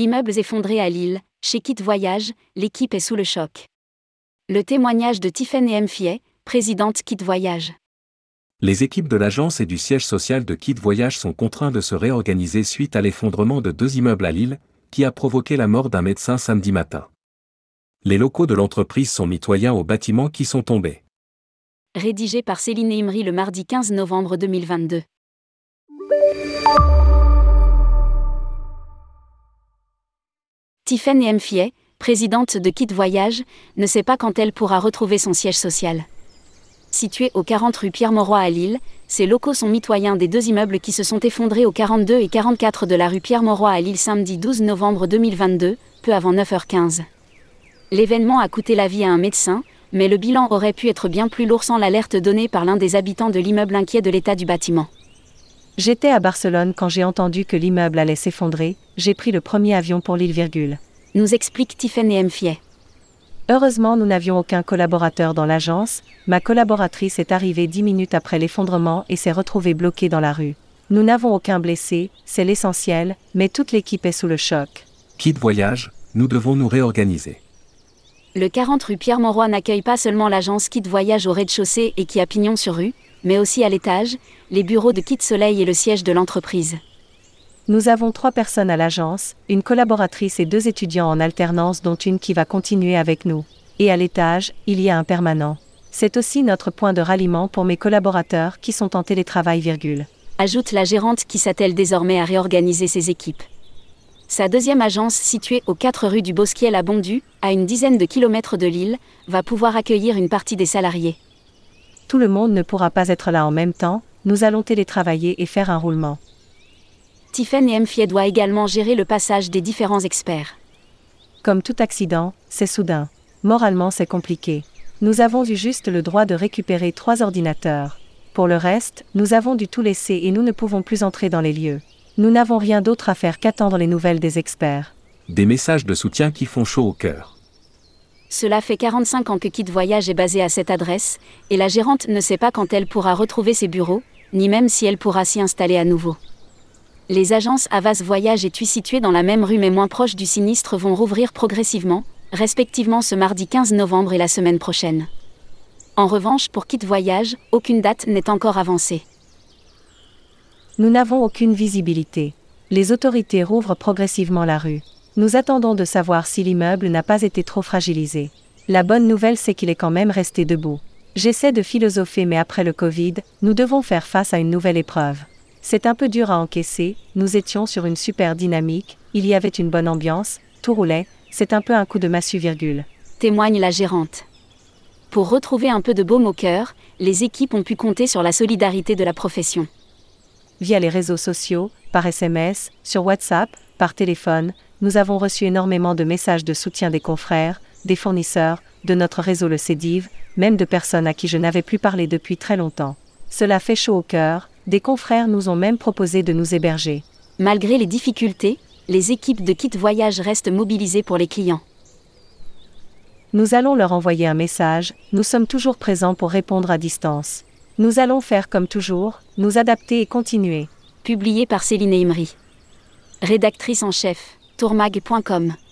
Immeubles effondrés à Lille, chez Kit Voyage, l'équipe est sous le choc. Le témoignage de Tiffany M. Fiet, présidente Kit Voyage. Les équipes de l'agence et du siège social de Kit Voyage sont contraints de se réorganiser suite à l'effondrement de deux immeubles à Lille, qui a provoqué la mort d'un médecin samedi matin. Les locaux de l'entreprise sont mitoyens aux bâtiments qui sont tombés. Rédigé par Céline Imri le mardi 15 novembre 2022. Tiffany M. Fiet, présidente de Kit Voyage, ne sait pas quand elle pourra retrouver son siège social. Situé au 40 rue Pierre-Mauroy à Lille, ces locaux sont mitoyens des deux immeubles qui se sont effondrés au 42 et 44 de la rue Pierre-Mauroy à Lille samedi 12 novembre 2022, peu avant 9h15. L'événement a coûté la vie à un médecin, mais le bilan aurait pu être bien plus lourd sans l'alerte donnée par l'un des habitants de l'immeuble inquiet de l'état du bâtiment. J'étais à Barcelone quand j'ai entendu que l'immeuble allait s'effondrer, j'ai pris le premier avion pour l'île virgule. Nous explique Tiffany M. Fiet. Heureusement, nous n'avions aucun collaborateur dans l'agence. Ma collaboratrice est arrivée dix minutes après l'effondrement et s'est retrouvée bloquée dans la rue. Nous n'avons aucun blessé, c'est l'essentiel, mais toute l'équipe est sous le choc. Kit Voyage, nous devons nous réorganiser. Le 40 rue Pierre-Mauroy n'accueille pas seulement l'agence Kit Voyage au rez-de-chaussée et qui a pignon sur rue, mais aussi à l'étage, les bureaux de Kit Soleil et le siège de l'entreprise. Nous avons trois personnes à l'agence, une collaboratrice et deux étudiants en alternance dont une qui va continuer avec nous. Et à l'étage, il y a un permanent. C'est aussi notre point de ralliement pour mes collaborateurs qui sont en télétravail, virgule. Ajoute la gérante qui s'attelle désormais à réorganiser ses équipes. Sa deuxième agence, située aux 4 rue du Bosquiel à Bondu, à une dizaine de kilomètres de Lille, va pouvoir accueillir une partie des salariés. Tout le monde ne pourra pas être là en même temps, nous allons télétravailler et faire un roulement. Tiffany M. Fiet doit également gérer le passage des différents experts. Comme tout accident, c'est soudain. Moralement, c'est compliqué. Nous avons eu juste le droit de récupérer trois ordinateurs. Pour le reste, nous avons dû tout laisser et nous ne pouvons plus entrer dans les lieux. Nous n'avons rien d'autre à faire qu'attendre les nouvelles des experts. Des messages de soutien qui font chaud au cœur. Cela fait 45 ans que Kit Voyage est basé à cette adresse, et la gérante ne sait pas quand elle pourra retrouver ses bureaux, ni même si elle pourra s'y installer à nouveau. Les agences Avas Voyage et TUI situées dans la même rue mais moins proches du sinistre vont rouvrir progressivement, respectivement ce mardi 15 novembre et la semaine prochaine. En revanche, pour Kit Voyage, aucune date n'est encore avancée. Nous n'avons aucune visibilité. Les autorités rouvrent progressivement la rue. Nous attendons de savoir si l'immeuble n'a pas été trop fragilisé. La bonne nouvelle c'est qu'il est quand même resté debout. J'essaie de philosopher mais après le Covid, nous devons faire face à une nouvelle épreuve. C'est un peu dur à encaisser, nous étions sur une super dynamique, il y avait une bonne ambiance, tout roulait, c'est un peu un coup de massue virgule. Témoigne la gérante. Pour retrouver un peu de baume au cœur, les équipes ont pu compter sur la solidarité de la profession. Via les réseaux sociaux, par SMS, sur WhatsApp, par téléphone, nous avons reçu énormément de messages de soutien des confrères, des fournisseurs, de notre réseau le CEDIV, même de personnes à qui je n'avais plus parlé depuis très longtemps. Cela fait chaud au cœur, des confrères nous ont même proposé de nous héberger. Malgré les difficultés, les équipes de Kit Voyage restent mobilisées pour les clients. Nous allons leur envoyer un message, nous sommes toujours présents pour répondre à distance. Nous allons faire comme toujours, nous adapter et continuer. Publié par Céline Imri. Rédactrice en chef, tourmag.com.